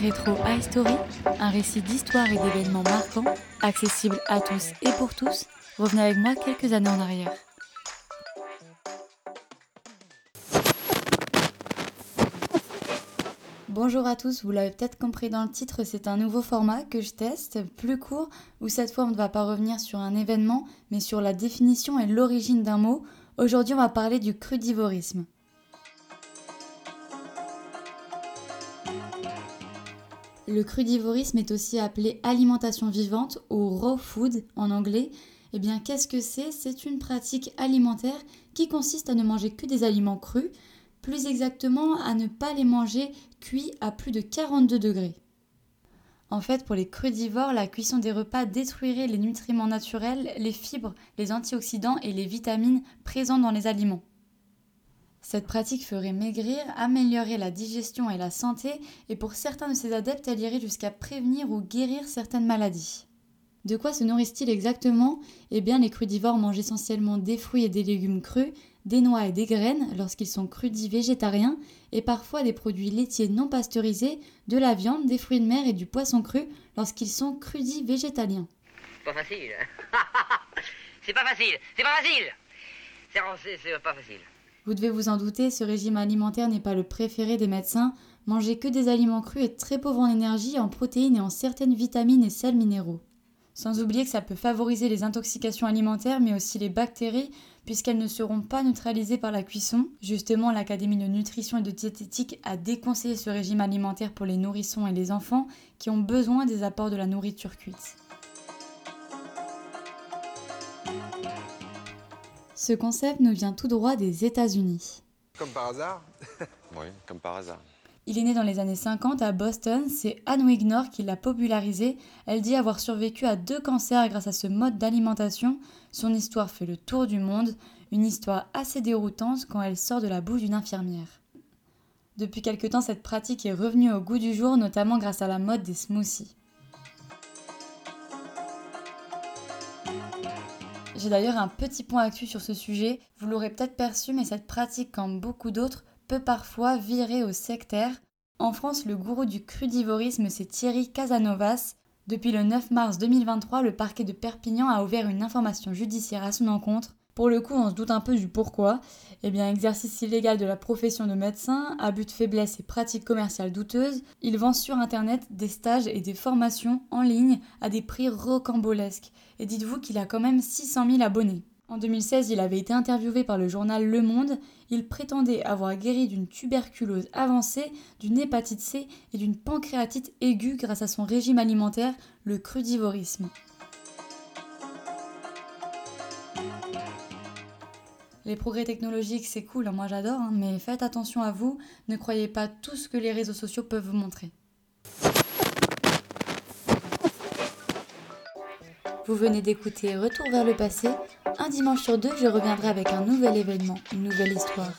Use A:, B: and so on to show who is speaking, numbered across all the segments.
A: Rétro Story, un récit d'histoire et d'événements marquants, accessible à tous et pour tous. Revenez avec moi quelques années en arrière. Bonjour à tous, vous l'avez peut-être compris dans le titre, c'est un nouveau format que je teste, plus court, où cette fois on ne va pas revenir sur un événement, mais sur la définition et l'origine d'un mot. Aujourd'hui on va parler du crudivorisme. Le crudivorisme est aussi appelé alimentation vivante ou raw food en anglais. Eh bien, qu'est-ce que c'est? C'est une pratique alimentaire qui consiste à ne manger que des aliments crus, plus exactement à ne pas les manger cuits à plus de 42 degrés. En fait, pour les crudivores, la cuisson des repas détruirait les nutriments naturels, les fibres, les antioxydants et les vitamines présents dans les aliments. Cette pratique ferait maigrir, améliorer la digestion et la santé, et pour certains de ses adeptes, elle irait jusqu'à prévenir ou guérir certaines maladies. De quoi se nourrissent-ils exactement? Eh bien, les crudivores mangent essentiellement des fruits et des légumes crus, des noix et des graines lorsqu'ils sont crudivégétariens, et parfois des produits laitiers non pasteurisés, de la viande, des fruits de mer et du poisson cru lorsqu'ils sont crudivégétaliens.
B: Pas facile. c'est pas facile. C'est pas facile. C'est pas facile.
A: Vous devez vous en douter, ce régime alimentaire n'est pas le préféré des médecins. Manger que des aliments crus est très pauvre en énergie, en protéines et en certaines vitamines et sels minéraux. Sans oublier que ça peut favoriser les intoxications alimentaires, mais aussi les bactéries, puisqu'elles ne seront pas neutralisées par la cuisson. Justement, l'Académie de nutrition et de diététique a déconseillé ce régime alimentaire pour les nourrissons et les enfants qui ont besoin des apports de la nourriture cuite. Ce concept nous vient tout droit des États-Unis.
C: Comme par hasard
D: Oui, comme par hasard.
A: Il est né dans les années 50 à Boston, c'est Anne Wignor qui l'a popularisé. Elle dit avoir survécu à deux cancers grâce à ce mode d'alimentation. Son histoire fait le tour du monde, une histoire assez déroutante quand elle sort de la bouche d'une infirmière. Depuis quelque temps, cette pratique est revenue au goût du jour, notamment grâce à la mode des smoothies. J'ai d'ailleurs un petit point actu sur ce sujet. Vous l'aurez peut-être perçu, mais cette pratique, comme beaucoup d'autres, peut parfois virer au sectaire. En France, le gourou du crudivorisme, c'est Thierry Casanovas. Depuis le 9 mars 2023, le parquet de Perpignan a ouvert une information judiciaire à son encontre. Pour le coup, on se doute un peu du pourquoi. Eh bien, exercice illégal de la profession de médecin, abus de faiblesse et pratiques commerciales douteuses, il vend sur Internet des stages et des formations en ligne à des prix rocambolesques. Et dites-vous qu'il a quand même 600 000 abonnés. En 2016, il avait été interviewé par le journal Le Monde. Il prétendait avoir guéri d'une tuberculose avancée, d'une hépatite C et d'une pancréatite aiguë grâce à son régime alimentaire, le crudivorisme. Les progrès technologiques, c'est cool, hein, moi j'adore, hein, mais faites attention à vous, ne croyez pas tout ce que les réseaux sociaux peuvent vous montrer. Vous venez d'écouter Retour vers le passé. Un dimanche sur deux, je reviendrai avec un nouvel événement, une nouvelle histoire.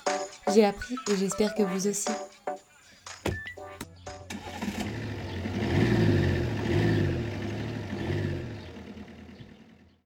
A: J'ai appris et j'espère que vous aussi.